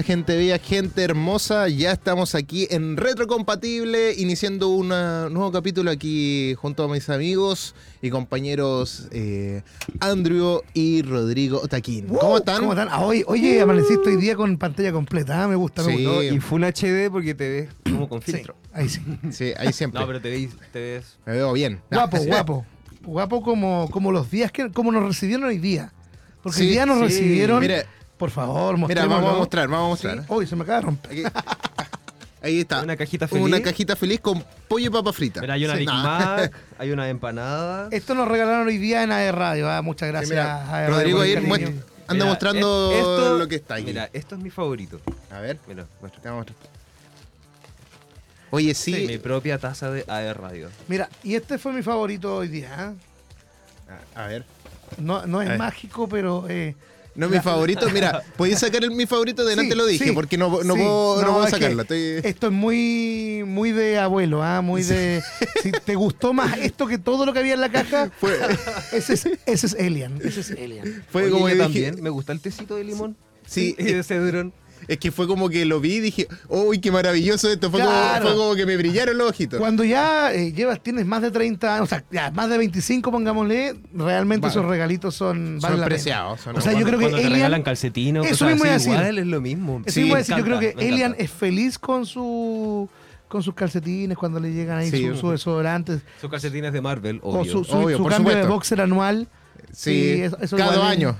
Hola gente bella, gente hermosa, ya estamos aquí en Retrocompatible, iniciando un nuevo capítulo aquí junto a mis amigos y compañeros eh, Andrew y Rodrigo Taquín. ¿Cómo están? ¿Cómo están? Ah, hoy, oye, amaneciste hoy día con pantalla completa, ah, me gusta. Sí. Me gusta. Y Full HD porque te ves como con Sí, filtro. ahí sí. Sí, ahí siempre. No, pero te ves, te ves Me veo bien. Guapo, Ah, guapo. Guapo como, como los días que como nos recibieron hoy día. Porque hoy día nos sí. recibieron. Mira, por favor, mira, vamos a mostrar, vamos a mostrar. Sí. Hoy se me acaba de romper. Aquí- Ahí está. una cajita feliz. Una cajita feliz con pollo y papa frita. Mira, hay una Sí, Big no. Mac, hay una empanada. Esto nos regalaron hoy día en AE Radio. ah, Muchas Sí, gracias. mira, AE Radio, Rodrigo por el ahí cariño. muestra- anda Mira, mostrando e- esto- lo que está ahí. Mira, esto es mi favorito. A ver, Mira, muestra. te vamos a mostrar. Oye, sí. Mi propia taza de AE Radio. Mira, y este fue mi favorito hoy día. ah. A, a ver. No, no es A ver. mágico, pero. eh, No es mi La- favorito. Mira, podéis sacar el, mi favorito delante Sí, lo dije, sí, porque no, no sí. puedo, no puedo es sacarlo. Estoy- Esto es muy, muy de abuelo, ¿ah? Muy de. Si te gustó más esto que todo lo que había en la caja, ese, es, ese es Alien. Ese es Alien. Fue Oye, como yo que también. dije- Me gusta el tecito de limón. Sí, Y de cedrón. Es que fue como que lo vi y dije, uy, qué maravilloso esto. Fue, Claro. como, fue como que me brillaron los ojitos. Cuando ya eh, llevas, tienes más de 30 años, o sea, ya más de 25, pongámosle, realmente Vale. esos regalitos son. valen Son preciados. son- O sea, yo creo que Cuando te Alien- regalan calcetines o Eso mismo decir. igual es lo mismo. Eso Sí, mismo es decir, yo creo que Elian es feliz con su con sus calcetines cuando le llegan ahí Sí. sus su desodorantes Sus calcetines de Marvel, o obvio. su, su- Obvio, su por cambio de boxer anual. Sí, eso- eso cada dos es- años.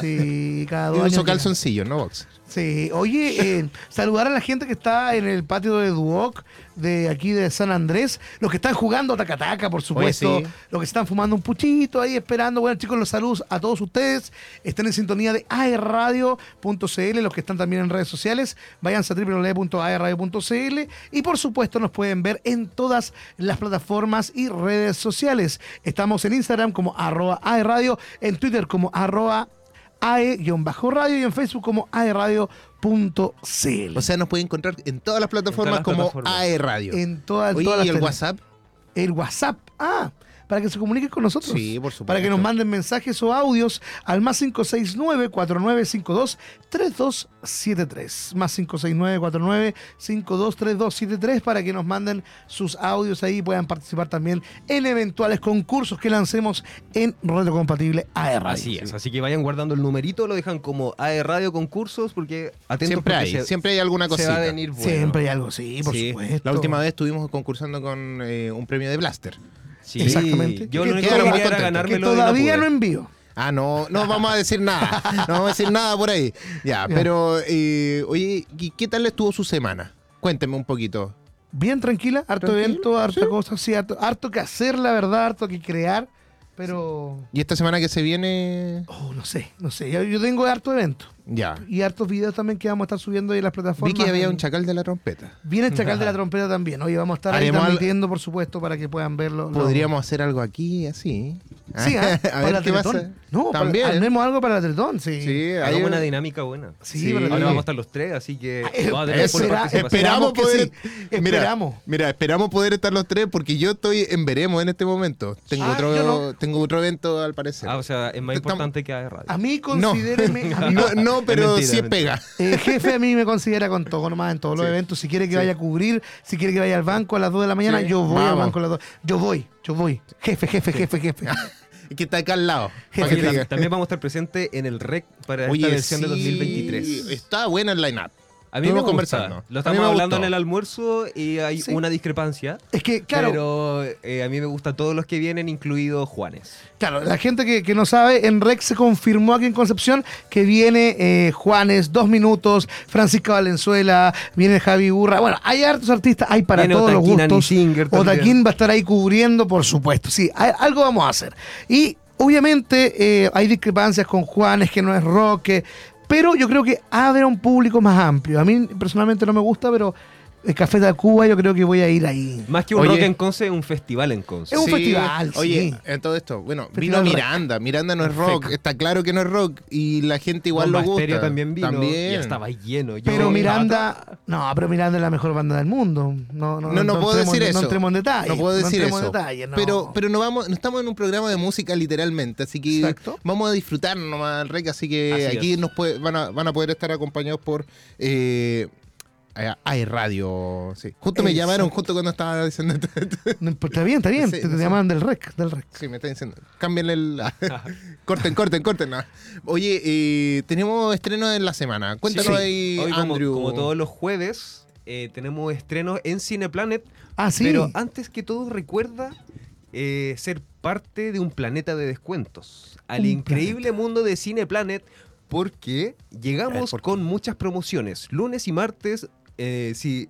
Sí, cada dos años. calzoncillos, no box. Sí, oye, eh, saludar a la gente que está en el patio de Duoc, de aquí de San Andrés, los que están jugando tacataca, por supuesto, sí. los que están fumando un puchito ahí esperando. Bueno, chicos, los saludos a todos ustedes. Estén en sintonía de aerradio.cl, los que están también en redes sociales, vayan a www.aerradio.cl y por supuesto nos pueden ver en todas las plataformas y redes sociales. Estamos en Instagram como arroba aerradio, en Twitter como arroba ae-radio y en Facebook como aeradio.cl. O sea, nos pueden encontrar en todas las plataformas las como plataformas. AE Radio. en todas, Oye, todas las ¿y el tele- WhatsApp? El WhatsApp. Ah, para que se comuniquen con nosotros. Sí, por supuesto. Para que nos manden mensajes o audios al más 569-4952-3273. Más 569-4952-3273 para que nos manden sus audios ahí y puedan participar también en eventuales concursos que lancemos en Reto Compatible AR. Así es, así que vayan guardando el numerito, lo dejan como AE Radio Concursos porque atentos Siempre porque hay, se, siempre hay alguna se cosita. va a venir bueno. Siempre hay algo, sí, por Sí, supuesto. La última vez estuvimos concursando con eh, un premio de Blaster. Sí, Exactamente. Yo Que lo único que quería era que y todavía no envío. Ah, no, no vamos a decir nada. No vamos a decir nada por ahí. Ya, Ya. pero, eh, oye, ¿y ¿qué tal estuvo su semana? Cuénteme un poquito. Bien tranquila, harto Tranquilo, evento, harta sí. cosa, sí, harto, harto que hacer, la verdad, harto que crear, pero... ¿Y esta semana que se viene? Oh, no sé, no sé, yo, yo tengo harto evento Ya. y hartos videos también que vamos a estar subiendo ahí en las plataformas. Vi que había un chacal de la trompeta. Viene el Chacal de la Trompeta también, oye, vamos a estar ahí al- transmitiendo, por supuesto, para que puedan verlo. lo- Podríamos hacer algo aquí, así. Sí, ¿ah? a Para ver la qué Teletón. pasa. No, También. para, armemos algo para la Teletón, sí. Sí, hay una un- dinámica buena. Sí, Sí. para la Ahora Teletón. vamos a estar los tres, así que Eh, vamos a tener full espera- participación. Esperamos que poder. sí, Mira, esperamos. Mira, esperamos poder estar los tres porque yo estoy en veremos en este momento. Tengo Ah, otro, no. tengo otro evento al parecer. Ah, o sea, es más Estamos- importante que AE Radio. A mí no, considéreme... a mí- no, no, pero mentira, sí es pega. El jefe a mí me considera con todo nomás en todos los Sí. eventos. Si quiere que Sí. vaya a cubrir, si quiere que vaya al banco a las 2 de la mañana, Sí. yo voy al Vamos. banco a las 2. Yo voy, yo voy. Jefe, jefe, jefe, jefe. Que está acá al lado. Oye, también vamos a estar presentes en el REC para Oye, esta versión de sí, 2023. Está buena el line-up. A mí me Estuvimos gusta. conversando. Lo A mí estamos me hablando en el almuerzo y hay Sí. una discrepancia. Es que, claro, Pero eh, a mí me gustan todos los que vienen, incluido Juanes. claro, la gente que, que no sabe, en Rex se confirmó aquí en Concepción que viene eh, Juanes, Dos Minutos, Francisca Valenzuela, viene Javi Burra. Bueno, hay hartos artistas, hay para Viene todos los gustos. También. Otaquín va a estar ahí cubriendo, por supuesto. Sí, hay- algo vamos a hacer. Y obviamente eh, hay discrepancias con Juanes, que no es rock, que- pero yo creo que abre a un público más amplio. A mí personalmente no me gusta, pero el Café de Cuba, yo creo que voy a ir ahí. Más que un Oye. rock en Conce, es un festival en Conce. Es un festival, Oye, sí. en todo esto, bueno, Festival vino rock. Miranda. Miranda no es rock, Perfecto. está claro que no es rock y la gente igual Bomba lo gusta. También vino. También. Y estaba lleno. Yo Pero Miranda, no, pero Miranda es la mejor banda del mundo. No, no, No, no, puedo decir eso. No entremos en detalle. No puedo decir entremos eso. en detalle, no. Pero, pero no vamos, no estamos en un programa de música literalmente, así que Exacto. vamos a disfrutar nomás el rec, así que Así aquí es. nos puede- van, a, van a poder estar acompañados por eh, hay radio, sí. Justo me Exacto. llamaron justo cuando estaba diciendo está bien, está bien. Sí, te, te sí. llaman del rec, del rec. Sí, me está diciendo. Cámbienle el. corten, corten, corten. no. Oye, eh, tenemos estreno en la semana. Cuéntanos Sí. ahí, Hoy, Andrew. como todos los jueves, eh, tenemos estrenos en Cineplanet. Ah, sí. Pero antes que todo, recuerda eh, ser parte de un planeta de descuentos. Al Un increíble mundo de Cineplanet, porque llegamos Eh, con muchas promociones. Lunes y martes, eh, si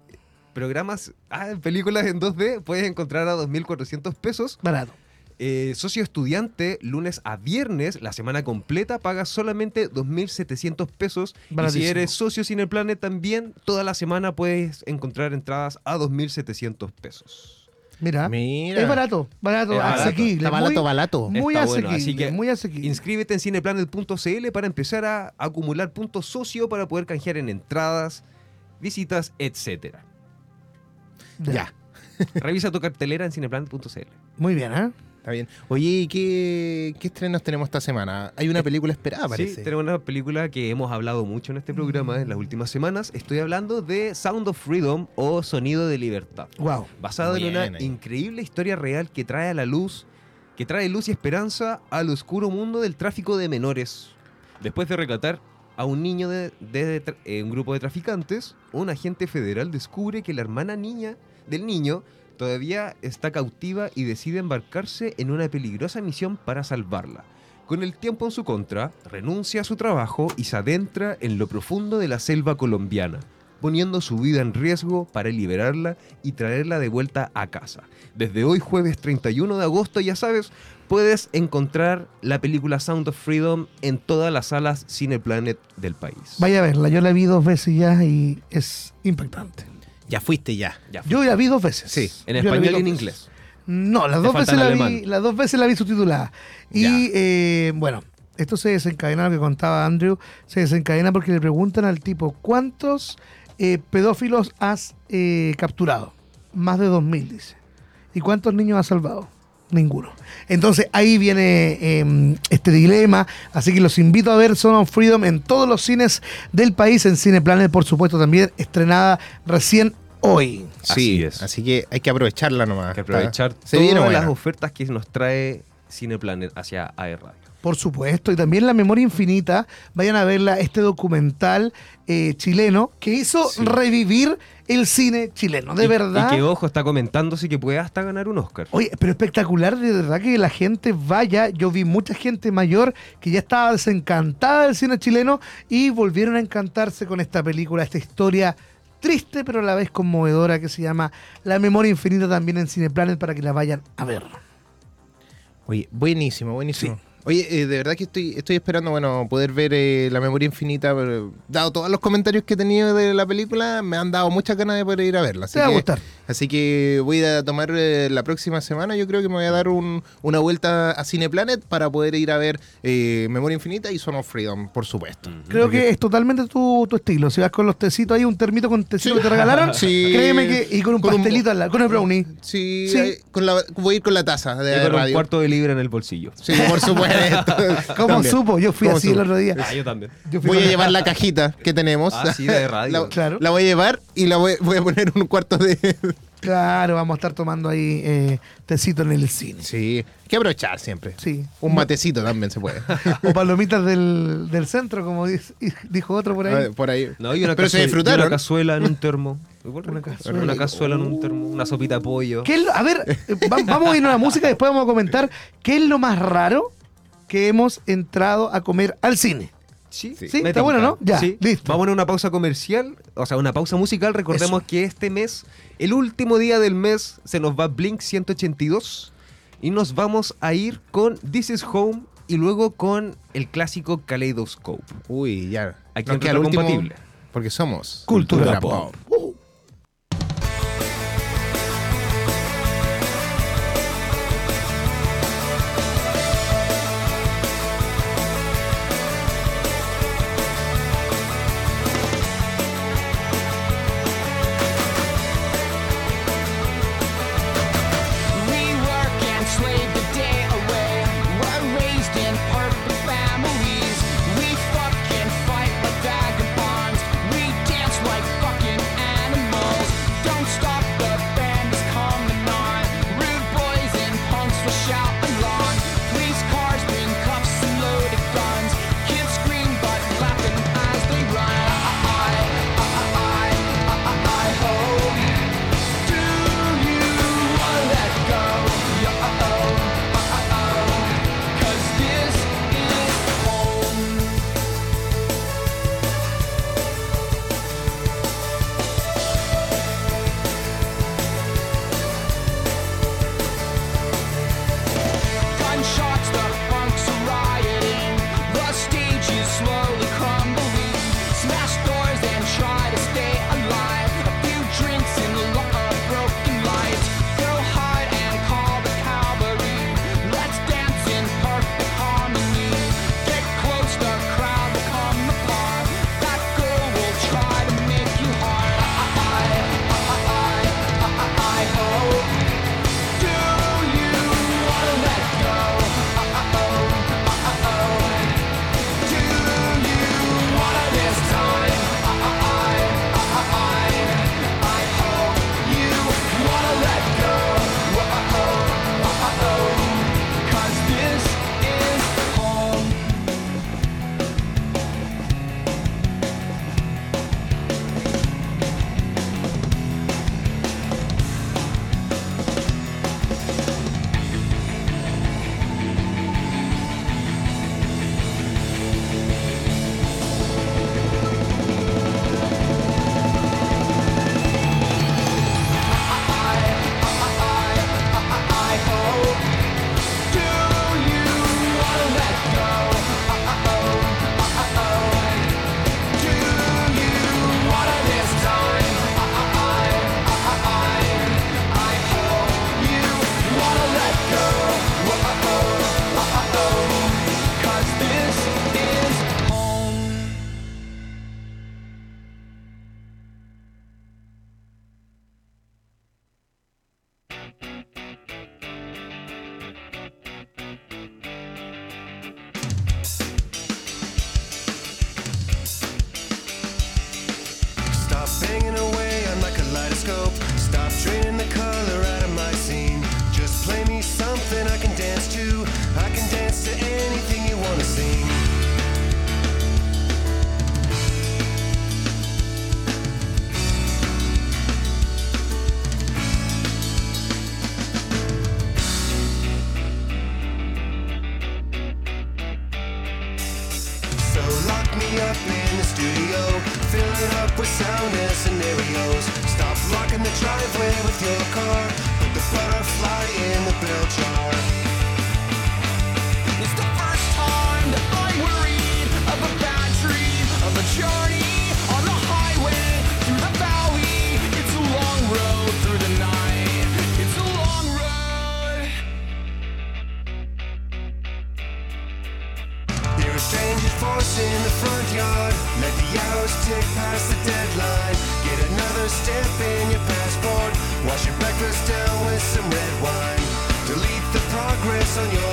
programas, ah, películas en 2D, puedes encontrar a 2.400 pesos. Barato. Eh, socio estudiante, lunes a viernes, la semana completa, pagas solamente 2.700 pesos. Y si eres socio Cineplanet también, toda la semana puedes encontrar entradas a 2.700 pesos. Mira, Mira. es barato, barato, Es barato. asequible. Está barato, muy, barato. muy Está bueno, así que muy asequible. Inscríbete en cineplanet.cl para empezar a acumular puntos socio para poder canjear en entradas, visitas, etc. Ya. Revisa tu cartelera en cineplanet.cl. Muy bien, ¿eh? Está bien. Oye, ¿y qué, qué estrenos tenemos esta semana? Hay una película esperada, Sí, parece. tenemos una película que hemos hablado mucho en este programa en las últimas semanas. Estoy hablando de Sound of Freedom o Sonido de Libertad. Wow. basado en una ahí. increíble historia real que trae a la luz, que trae luz y esperanza al oscuro mundo del tráfico de menores. Después de rescatar a un niño de, eh, un grupo de traficantes, un agente federal descubre que la hermana niña del niño todavía está cautiva y decide embarcarse en una peligrosa misión para salvarla. Con el tiempo en su contra, renuncia a su trabajo y se adentra en lo profundo de la selva colombiana, poniendo su vida en riesgo para liberarla y traerla de vuelta a casa. Desde hoy, jueves 31 de agosto, ya sabes, puedes encontrar la película Sound of Freedom en todas las salas Cineplanet del país. Vaya a verla, yo la vi dos veces ya y es impactante. Ya fuiste ya. Ya, Yo la vi dos veces. Sí, en Yo español y en inglés. No, las Te dos, veces la vi, las dos veces la vi subtitulada. Y eh, bueno, esto se desencadena, lo que contaba Andrew, se desencadena porque le preguntan al tipo, ¿cuántos eh, pedófilos has eh, capturado? Más de 2.000, dice. ¿Y cuántos niños has salvado? Ninguno. Entonces ahí viene eh, este dilema, así que los invito a ver Son of Freedom en todos los cines del país, en Cineplanet por supuesto también, estrenada recién hoy. Sí, Así es. Así que hay que aprovecharla nomás. Hay que aprovechar todas las ofertas que nos trae Cineplanet hacia Radio. Por supuesto, y también La Memoria Infinita, vayan a verla, este documental eh, chileno que hizo Sí. revivir el cine chileno, de Y- verdad. Y que ojo, está comentándose que puede hasta ganar un Oscar. Oye, pero espectacular, de verdad que la gente vaya. Yo vi mucha gente mayor que ya estaba desencantada del cine chileno y volvieron a encantarse con esta película, esta historia triste pero a la vez conmovedora que se llama La Memoria Infinita también en Cineplanet para que la vayan a ver. Oye, buenísimo, buenísimo. Oye, eh, de verdad que estoy, estoy esperando, bueno, poder ver eh, La Memoria Infinita, pero dado todos los comentarios que he tenido de la película, me han dado muchas ganas de poder ir a verla. Así Te va a que- gustar. Así que voy a tomar eh, la próxima semana, yo creo que me voy a dar un- una vuelta a Cineplanet para poder ir a ver eh, Memoria Infinita y Son of Freedom, por supuesto. Creo que es totalmente tu, tu estilo. Si vas con los tecitos ahí, un termito con tecito Sí. que te regalaron, Sí. créeme que. Y con un Con un- pastelito al lado, con el brownie. Sí, Sí. con la, voy a ir con la taza de Y con un cuarto de libra en el bolsillo. Sí, por supuesto. ¿Cómo También. supo? Yo fui ¿Cómo así supo? el otro día. Ah, yo también. Yo fui Voy a llevar la cajita que tenemos. Ah, sí, de radio. La, Claro. la voy a llevar y la voy, voy a poner un cuarto de. Claro, vamos a estar tomando ahí eh, tecito en el cine. Sí, hay que aprovechar siempre. Sí. Un matecito también se puede. O palomitas del, del centro, como dice- dijo otro por ahí. Ah, Por ahí. No, y una, Pero se disfrutaron. una cazuela en un termo. Una cazuela. Una cazuela en un termo. Una sopita de pollo. ¿Qué es lo- a ver, eh, va- vamos a ir a una música y después vamos a comentar qué es lo más raro que hemos entrado a comer al cine. Sí, Sí, está bueno. ¿no? Ya, Sí. listo. Vamos a una pausa comercial, o sea, una pausa musical. Recordemos Eso. que este mes, el último día del mes, se nos va Blink 182 y nos vamos a ir con This Is Home y luego con el clásico Kaleidoscope. Uy, ya. Aquí en queda el último, Retrocompatible. Porque somos Cultura pop. Uh. Driveway with your car, put the butterfly in the bell jar. Down with some red wine. Delete the progress on your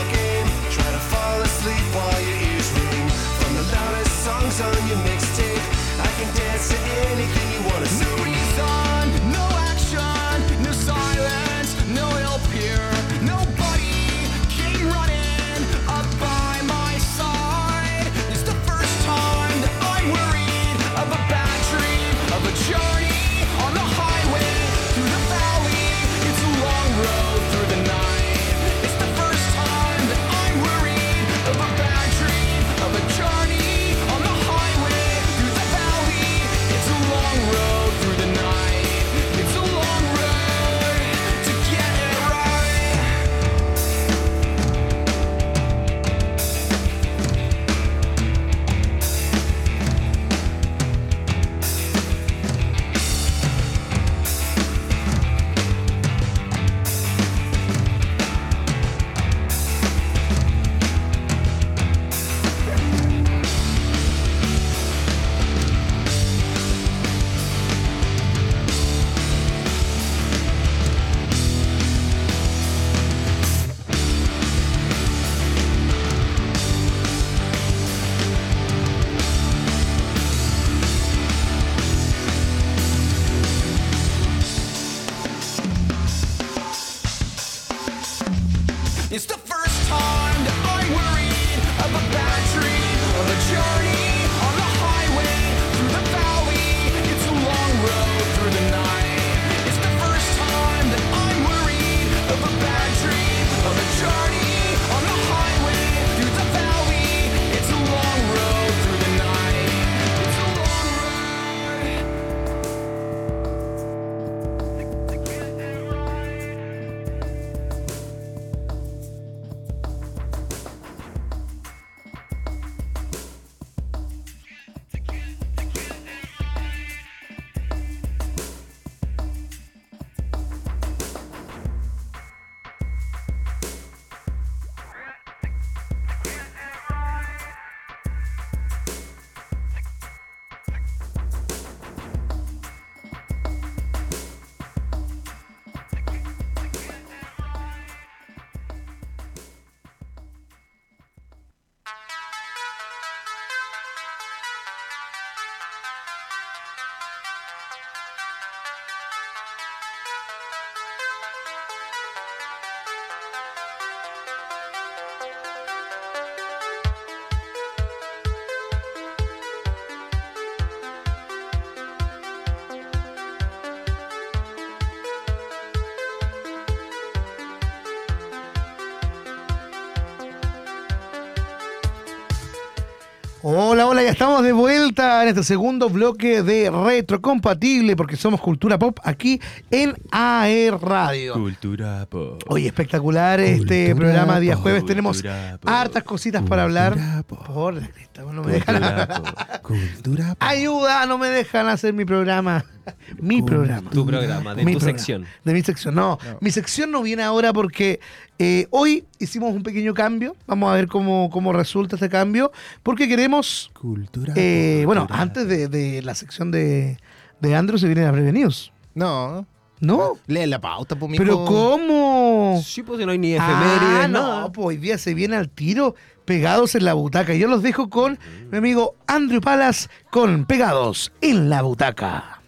Hola, hola, ya estamos de vuelta en este segundo bloque de Retrocompatible porque somos Cultura Pop aquí en AE Radio. Cultura pop. Oye, espectacular este Cultura programa día pop, jueves. Tenemos pop, hartas cositas para hablar. pop. Por la cresta, no me dejan Cultura pop. Cultura. pop. Ayuda, no me dejan hacer mi programa. Mi programa. Tu programa, de Mi tu programa. sección. De mi sección. No, No. mi sección no viene ahora porque eh, hoy hicimos un pequeño cambio. Vamos a ver cómo, cómo resulta este cambio. Porque queremos. Cultura. eh, bueno, cultura antes de, de la sección de, de Andrew se vienen a prevenidos. No. ¿No? Lee la pauta, pues, ¿Pero cómo? Sí, pues si no hay ni Ah, efemérides, no, nada. pues hoy día se viene al tiro pegados en la butaca. Yo los dejo con mi amigo Andrew Palas con Pegados en la butaca.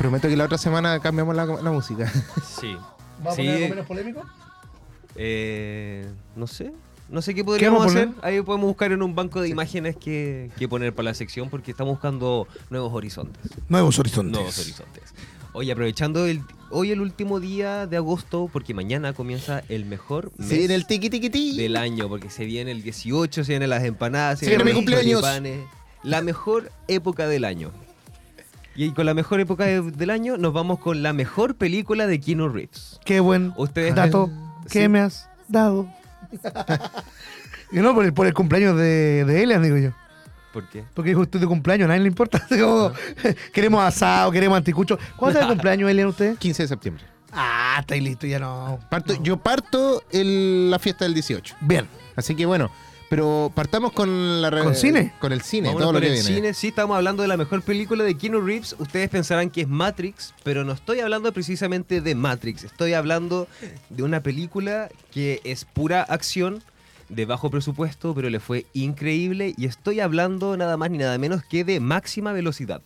Prometo que la otra semana cambiamos la, la música. Sí. ¿Vamos Sí. a poner algo menos polémico? Eh, no sé. No sé qué podríamos hacer. Ahí podemos buscar en un banco de imágenes que, que poner para la sección porque estamos buscando nuevos horizontes. Nuevos horizontes. Nuevos horizontes. Oye, aprovechando el, hoy el último día de agosto porque mañana comienza el mejor mes Se viene el tiki tiki ti. del año porque se viene el 18, se vienen las empanadas, se, Se viene vienen mi los cumpleaños. La mejor época del año. Y con la mejor época de- del año nos vamos con la mejor película de Keanu Reeves. Qué buen Ustedes dato que sí. me has dado. y no por el, por el cumpleaños de, de Elian, digo yo. ¿Por qué? Porque dijo usted de cumpleaños, a nadie le importa. Así como, queremos asado, queremos anticucho. ¿Cuándo está de cumpleaños, Elian, usted? 15 de septiembre. Ah, está ahí listo, ya no. Parto- no. Yo parto el- la fiesta del 18. Bien. Así que bueno, pero partamos con la ¿Con cine? Con el cine, Vámonos todo lo con que el viene. cine. Sí, estamos hablando de la mejor película de Keanu Reeves. Ustedes pensarán que es Matrix, pero no estoy hablando precisamente de Matrix. Estoy hablando de una película que es pura acción, de bajo presupuesto, pero le fue increíble. Y estoy hablando nada más ni nada menos que de Máxima Velocidad.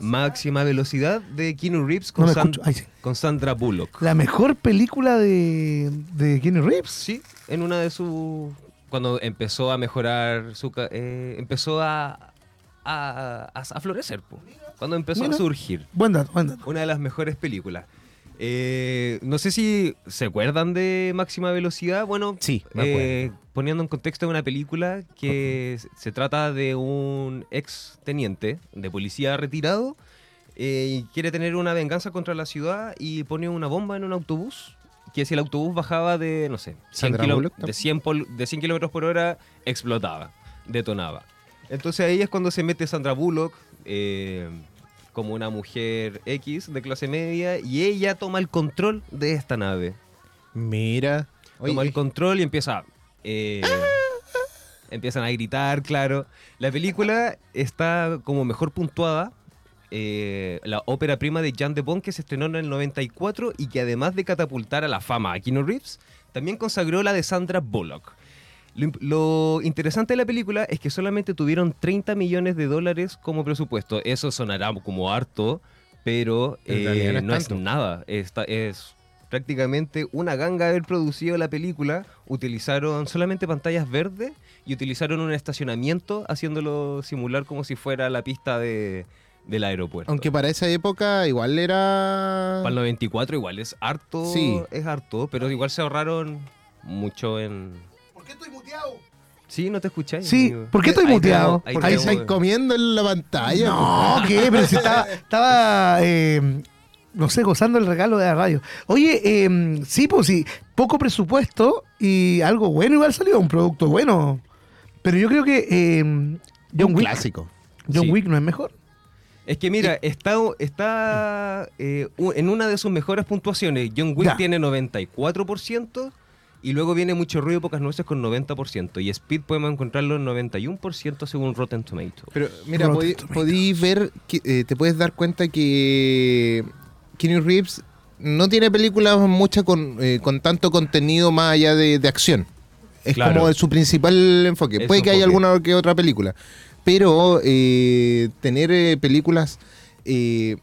Máxima Velocidad de Keanu Reeves con, No me San- escucho. Ahí sí. con Sandra Bullock. La mejor película de, de Keanu Reeves. Sí, en una de sus... Cuando empezó a mejorar su... eh, empezó a, a, a- a florecer, po. cuando empezó Mira. a surgir. Buen dato, buen dato. Una de las mejores películas. Eh, no sé si se acuerdan de Máxima Velocidad. Bueno, Sí, eh, poniendo en contexto una película que se trata de un ex teniente de policía retirado eh, y quiere tener una venganza contra la ciudad y pone una bomba en un autobús que si el autobús bajaba de, no sé, 100 Sandra kilo- Bullock, ¿no? de 100, pol- de 100 kilómetros por hora, explotaba, detonaba. Entonces ahí es cuando se mete Sandra Bullock eh, como una mujer X de clase media y ella toma el control de esta nave Mira. Oye, toma el control y empieza. eh, empiezan a gritar, claro. La película está como mejor puntuada. Eh, la ópera prima de Jan de Bont que se estrenó en el 94 y que además de catapultar a la fama a Keanu Reeves, también consagró la de Sandra Bullock. Lo, interesante de la película es que solamente tuvieron 30 millones de dólares como presupuesto. Eso sonará como harto, pero no eh, es no es nada. Esta es prácticamente una ganga haber producido la película. Utilizaron solamente pantallas verdes y utilizaron un estacionamiento haciéndolo simular como si fuera la pista de, del aeropuerto. Aunque para esa época igual era. Para el 94 igual es harto, Sí. es harto, pero igual se ahorraron mucho en... ¿Por qué estoy muteado? Sí, no te escucháis. Sí, amigo. ¿por qué estoy Ahí muteado? ahí Ahí estáis comiendo en la pantalla. No, ¿qué? Pero si estaba, estaba eh, no sé, gozando el regalo de la radio. Oye, eh, sí, pues sí, poco presupuesto y algo bueno igual salió, un producto bueno. Pero yo creo que eh, John Un Wick, clásico. John Sí. Wick no es mejor. Es que mira, está, está eh, en una de sus mejores puntuaciones. John Wick Ya. tiene 94% y luego viene Mucho Ruido, Pocas Nueces con 90%. Y Speed podemos encontrarlo en 91% según Rotten Tomatoes. Pero mira, podí, podí ver, que, eh, te puedes dar cuenta que Keanu Reeves no tiene películas muchas con, eh, con tanto contenido más allá de, de acción. Es Claro. como su principal enfoque. Es Puede que haya alguna que otra película. Pero eh, tener eh, películas eh,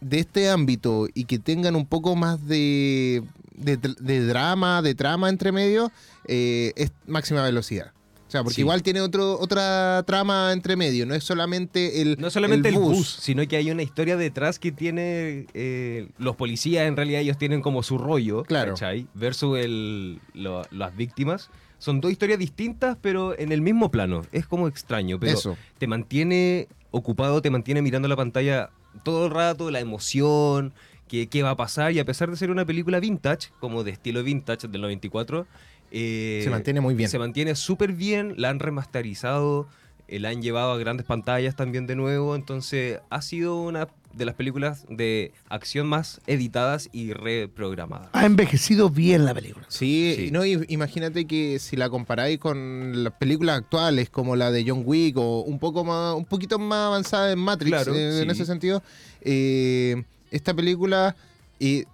de este ámbito y que tengan un poco más de, de, dr- de drama, de trama entre medio, es máxima velocidad. O sea, porque Sí. igual tiene otro, otra trama entre medio, no es solamente el No solamente el bus. sino que hay una historia detrás que tiene eh, los policías, en realidad ellos tienen como su rollo, Claro. ¿cachai? Versus el, lo- las víctimas. Son dos historias distintas, pero en el mismo plano. Es como extraño, pero Eso. te mantiene ocupado, te mantiene mirando la pantalla todo el rato, la emoción, qué, qué va a pasar. Y a pesar de ser una película vintage, como de estilo vintage del 94, eh, Se mantiene muy bien. Se mantiene súper bien, la han remasterizado, eh, la han llevado a grandes pantallas también de nuevo. Entonces ha sido una de las películas de acción más editadas y reprogramadas. Ha envejecido bien la película. Sí, Sí. no, imagínate que si la comparáis con las películas actuales como la de John Wick o un poco más, un poquito más avanzada en Matrix, Claro, eh, en ese sentido, eh, esta película eh,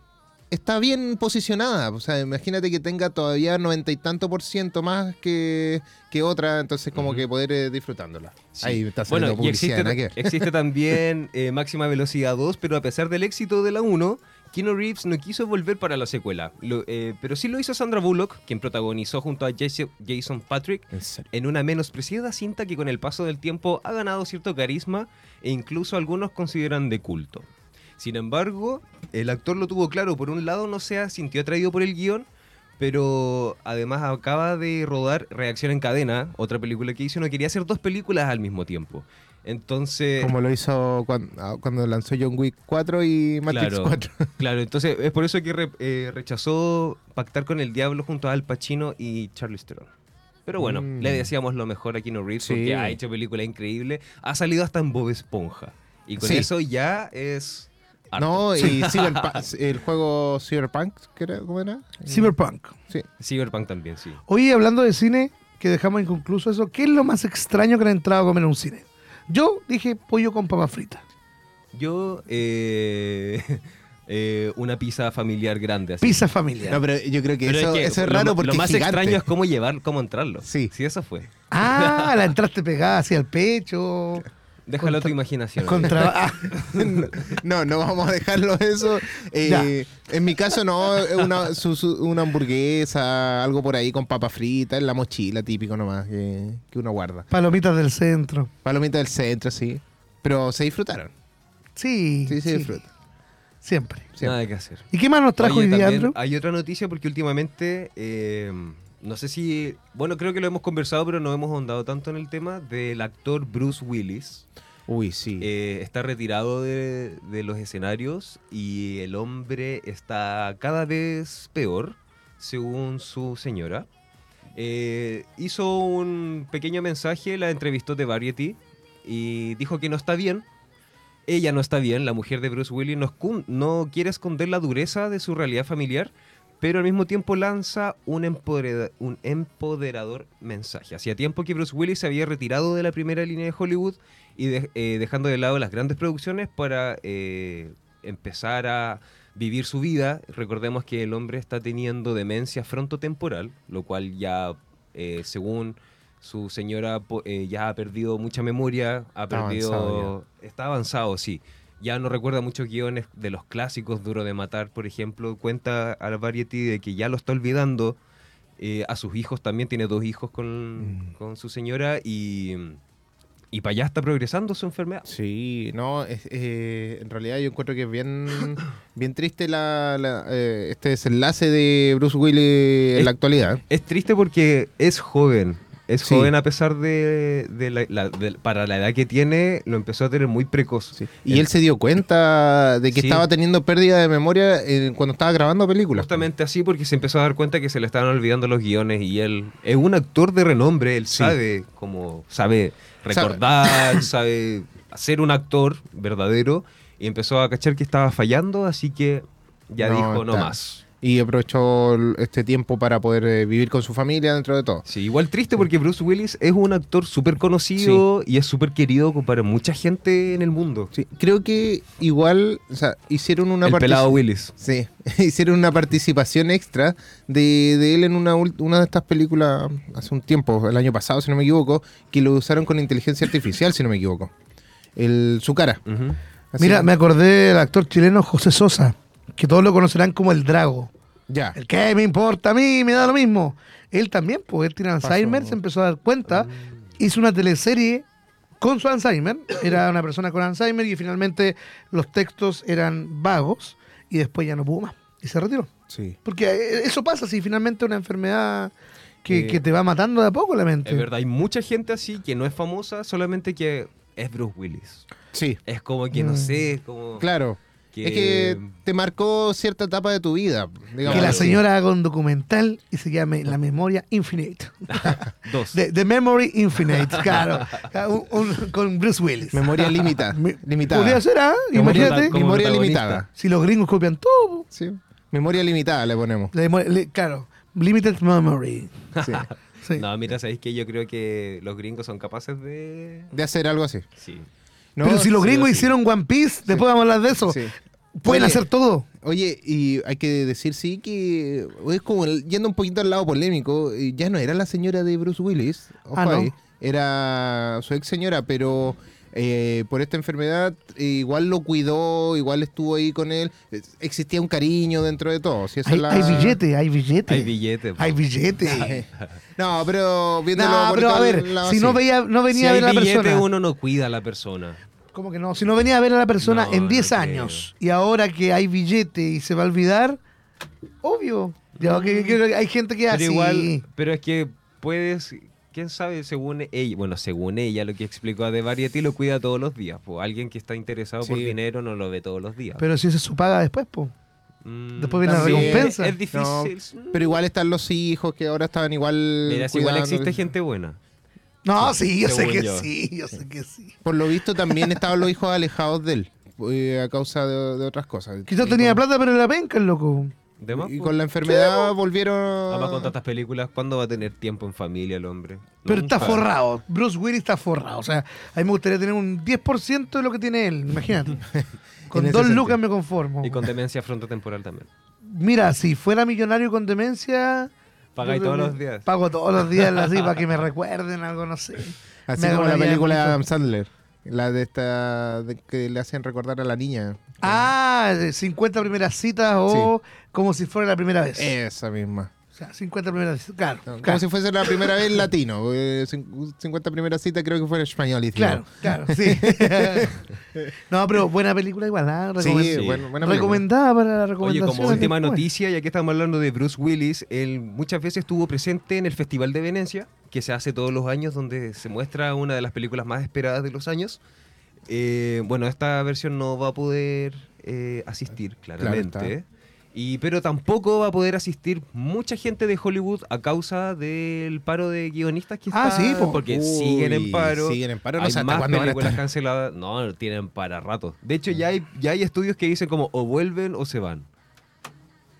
está bien posicionada. O sea, imagínate que tenga todavía noventa y tanto por ciento más que, que otra, entonces como que poder eh, disfrutándola. Sí. Ahí está Bueno, y publicidad, existe, existe también eh, Máxima Velocidad 2, pero a pesar del éxito de la 1, Keanu Reeves no quiso volver para la secuela. Lo- eh, pero sí lo hizo Sandra Bullock, quien protagonizó junto a Jason, Jason Patrick En en una menospreciada cinta que con el paso del tiempo ha ganado cierto carisma e incluso algunos consideran de culto. Sin embargo, el actor lo tuvo claro. Por un lado, no se sintió atraído por el guion, pero además acaba de rodar Reacción en Cadena, otra película que hizo. No quería hacer dos películas al mismo tiempo. Entonces. Como lo hizo cuando, cuando lanzó John Wick 4 y Matrix Claro, 4. claro, entonces es por eso que re- eh, rechazó pactar con el diablo junto a Al Pacino y Charlize Theron. Pero bueno, Mm. le decíamos lo mejor a Keanu Reeves Sí. porque ha hecho películas increíbles. Ha salido hasta en Bob Esponja. Y con Sí. eso ya es. Harto. No, y Cyberpunk- el juego Cyberpunk, ¿qué era? ¿cómo era? Cyberpunk. Sí. Cyberpunk también, sí. Oye, hablando de cine, que dejamos inconcluso eso, ¿qué es lo más extraño que han entrado a comer en un cine? Yo dije pollo con papa frita. Yo, eh, eh, una pizza familiar grande. Así. Pizza familiar. No, pero yo creo que Pero eso, es que eso es lo raro porque Lo más es extraño es cómo llevar, cómo entrarlo. Sí. Sí, eso fue. Ah, la entraste pegada hacia el pecho. Déjalo a tu imaginación. Contra... ah, No, no vamos a dejarlo eso. Eh, en mi caso, no, es una, su- su- una hamburguesa, algo por ahí con papa frita, en la mochila, típico nomás, que, que uno guarda. palomitas del centro. Palomita del centro, sí. Pero se disfrutaron. Sí, Sí, se sí, disfrutan. siempre. siempre. Nada que hacer. ¿Y qué más nos trajo Oye, hoy día? Hay otra noticia porque últimamente, eh, no sé si, bueno, creo que lo hemos conversado, pero no hemos ahondado tanto en el tema del actor Bruce Willis. Uy, sí. Eh, está retirado de, de los escenarios y el hombre está cada vez peor, según su señora. Eh, hizo un pequeño mensaje, la entrevistó de Variety y dijo que no está bien. Ella no está bien, la mujer de Bruce Willis no, quiere esconder la dureza de su realidad familiar, pero al mismo tiempo lanza un, empoderador mensaje. Hacía tiempo que Bruce Willis se había retirado de la primera línea de Hollywood y de- eh, dejando de lado las grandes producciones para eh, empezar a vivir su vida. Recordemos que el hombre está teniendo demencia frontotemporal, lo cual ya, eh, según su señora, ya ha perdido mucha memoria, ha Está perdido... avanzado está avanzado, sí. Ya no recuerda muchos guiones de los clásicos, Duro de Matar, por ejemplo. Cuenta a la Variety de que ya lo está olvidando. eh, a sus hijos también, tiene dos hijos con, Mm. con su señora y, y para allá está progresando su enfermedad. Sí, no, es- eh, en realidad yo encuentro que es bien, bien triste la, la, eh, este desenlace de Bruce Willis en la actualidad. Es triste porque es joven. Es Sí. joven a pesar de, de la, la- de- para la edad que tiene, lo empezó a tener muy precoz. Sí. Y él se dio cuenta de que Sí. estaba teniendo pérdida de memoria eh, cuando estaba grabando películas. Justamente así porque se empezó a dar cuenta que se le estaban olvidando los guiones y él es un actor de renombre, él sabe como sabe recordar, sabe hacer un actor verdadero y empezó a cachar que estaba fallando, así que ya No, dijo no está- más. Y aprovechó este tiempo para poder eh, vivir con su familia dentro de todo. Sí, igual triste porque Bruce Willis es un actor súper conocido y es súper querido para mucha gente en el mundo. Sí, creo que igual, o sea, hicieron una el pelado Willis. Sí, hicieron una participación extra de, de él en una, ul- una de estas películas hace un tiempo, el año pasado, si no me equivoco, que lo usaron con inteligencia artificial, si no me equivoco. El, su cara. Mira, me acordé del actor chileno José Sosa, que todos lo conocerán como el Drago. Ya. El que me importa a mí, me da lo mismo. Él también, pues él tiene Alzheimer, Pasó. se empezó a dar cuenta, hizo una teleserie con su Alzheimer, era una persona con Alzheimer y finalmente los textos eran vagos y después ya no pudo más y se retiró. Sí. Porque eh, eso pasa si finalmente una enfermedad que, Eh, que te va matando de a poco la mente. Es verdad, hay mucha gente así que no es famosa, solamente que es Bruce Willis. Sí, Es como que no Mm. sé, como claro. Que- Es que te marcó cierta etapa de tu vida. digamos que la señora haga un documental y se llame La Memoria Infinite. dos. The, The Memory Infinite, claro. Un- un- con Bruce Willis. Memoria limita, limitada. Podría ser, ¿ah? Imagínate. como memoria limitada. Si los gringos copian todo. Sí. Memoria limitada le ponemos. la memo- le- claro, limited memory. Sí. Sí. No, mira, sabéis que yo creo que los gringos son capaces de. De hacer algo así. Sí. No, Pero si los sí gringos sí. hicieron One Piece, después vamos a hablar de eso. Sí. Pueden Oye, hacer todo. Oye, y hay que decir, sí, que es como yendo un poquito al lado polémico, eh, ya no era la señora de Bruce Willis, ojo Ah, ¿no? ahí, era su ex señora, pero eh, por esta enfermedad igual lo cuidó, igual estuvo ahí con él, existía un cariño dentro de todo. Si Hay, es la- hay billete, hay billete. Hay billetes. po. Hay billete. No, pero viéndolo No, por pero a ver, lado si no veía, no Si venía a hay ver la billete, persona. uno no cuida a la persona. Como que no, si no venía a ver a la persona No, en no 10 creo. años y ahora que hay billete y se va a olvidar, obvio. Ya, que, que hay gente que Pero hace. igual, pero es que puedes, quién sabe, según ella, bueno, según ella, lo que explicó de Variety lo cuida todos los días. Pues alguien que está interesado por dinero no lo ve todos los días. Pero si esa es su paga después, po. Mm, después viene la recompensa. Es difícil. Pero igual están los hijos que ahora estaban igual. Mira, si igual existe gente buena. No, sí, yo sé que yo. sí, yo sé que sí. Por lo visto también estaban los hijos alejados de él. eh, a causa de, de otras cosas. Quizás tenía plata, pero la penca, el loco. ¿De más? Y con la enfermedad volvieron. Además, con tantas películas, ¿cuándo va a tener tiempo en familia el hombre? Pero está forrado. Bruce Willis está forrado. O sea, a mí me gustaría tener un 10% de lo que tiene él. Imagínate. Con dos lucas me conformo. Y con demencia frontotemporal también. Mira, si fuera millonario con demencia. Pagáis todos los días. Pago todos los días así para que me recuerden algo, no sé. Así Me como la película de. Adam Sandler. La de esta. de que le hacen recordar a la niña. Ah, de 50 primeras citas o como si fuera la primera vez. Esa misma. O sea, 50 primeras citas. Claro, No, Como claro. si fuese la primera vez latino. eh, cin- 50 primeras citas creo que fue en español. Claro, claro, sí. no, pero buena película igual, ¿ah? Sí, Recomend- Sí. bueno, buena película. Recomendada para la Oye, recomendación. como última noticia, ya que estamos hablando de Bruce Willis, él muchas veces estuvo presente en el Festival de Venecia, que se hace todos los años, donde se muestra una de las películas más esperadas de los años. Eh, bueno, esta versión no va a poder eh, asistir, claramente. está. Y, pero tampoco va a poder asistir mucha gente de Hollywood a causa del paro de guionistas que Ah, está, sí, po. porque Uy, siguen en paro. siguen en paro, no hay sé más cuándo van a películas canceladas. No, tienen para rato. De hecho, ya hay, ya hay estudios que dicen como o vuelven o se van.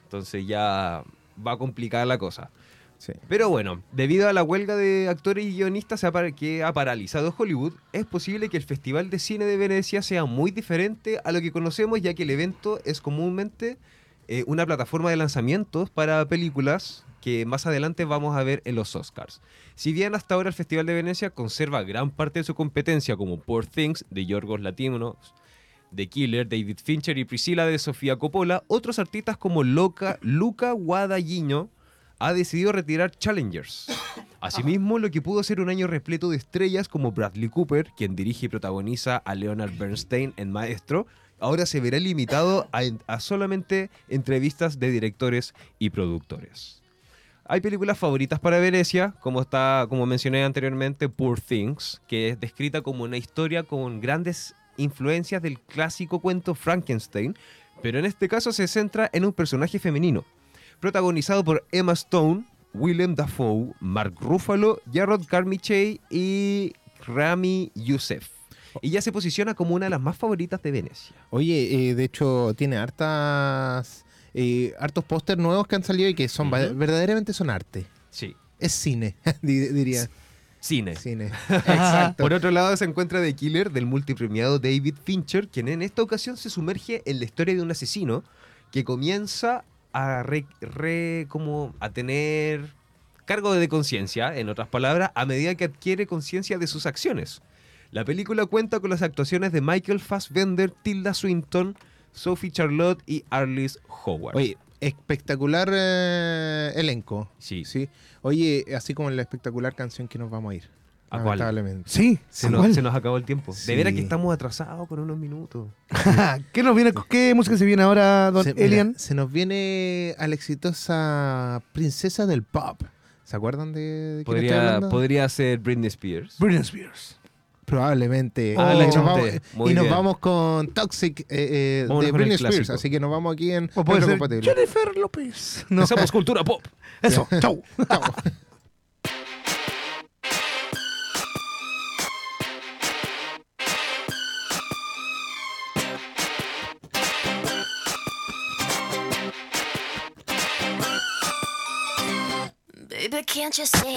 Entonces ya va a complicar la cosa. Sí. Pero bueno, debido a la huelga de actores y guionistas que ha paralizado Hollywood, es posible que el Festival de Cine de Venecia sea muy diferente a lo que conocemos, ya que el evento es comúnmente eh, una plataforma de lanzamientos para películas que más adelante vamos a ver en los Oscars. Si bien hasta ahora el Festival de Venecia conserva gran parte de su competencia como Poor Things de Yorgos Latinos, The Killer, David Fincher y Priscilla de Sofía Coppola, otros artistas como Loca, Luca Guadagnino ha decidido retirar Challengers. Asimismo, lo que pudo ser un año repleto de estrellas como Bradley Cooper, quien dirige y protagoniza a Leonard Bernstein en Maestro, ahora se verá limitado a, solamente entrevistas de directores y productores. Hay películas favoritas para Venecia, como está, como mencioné anteriormente, Poor Things, que es descrita como una historia con grandes influencias del clásico cuento Frankenstein, pero en este caso se centra en un personaje femenino, protagonizado por Emma Stone, Willem Dafoe, Mark Ruffalo, Jarrod Carmichael y Rami Youssef. Y ya se posiciona como una de las más favoritas de Venecia. Oye, eh, de hecho, tiene hartas. eh, hartos póster nuevos que han salido y que son verdaderamente son arte. Sí. Es cine, di- diría. Cine. Cine. Exacto. Por otro lado se encuentra The Killer del multipremiado David Fincher, quien en esta ocasión se sumerge en la historia de un asesino que comienza a re- re- como a tener cargo de conciencia, en otras palabras, a medida que adquiere conciencia de sus acciones. La película cuenta con las actuaciones de Michael Fassbender, Tilda Swinton, Sophie Charlotte y Arliss Howard. Oye, espectacular eh, elenco. Sí. Sí. Oye, así como en la espectacular canción que nos vamos a ir. ¿A cuál? lamentablemente. Sí, se, ¿a nos, cuál? se nos acabó el tiempo. Sí. De veras que estamos atrasados con unos minutos. ¿Qué nos viene? ¿Qué música se viene ahora, Don Se, mira, Elian? se nos viene a la exitosa princesa del pop. ¿Se acuerdan de, de quién estoy Podría, hablando? podría ser Britney Spears. Britney Spears. Probablemente. Ah, y la nos vamos, y nos vamos con Toxic eh, eh, de Britney Spears. Así que nos vamos aquí en O puede ser. Jennifer López. No. Hacemos cultura pop. Eso, chau. Chao. Baby, can't you see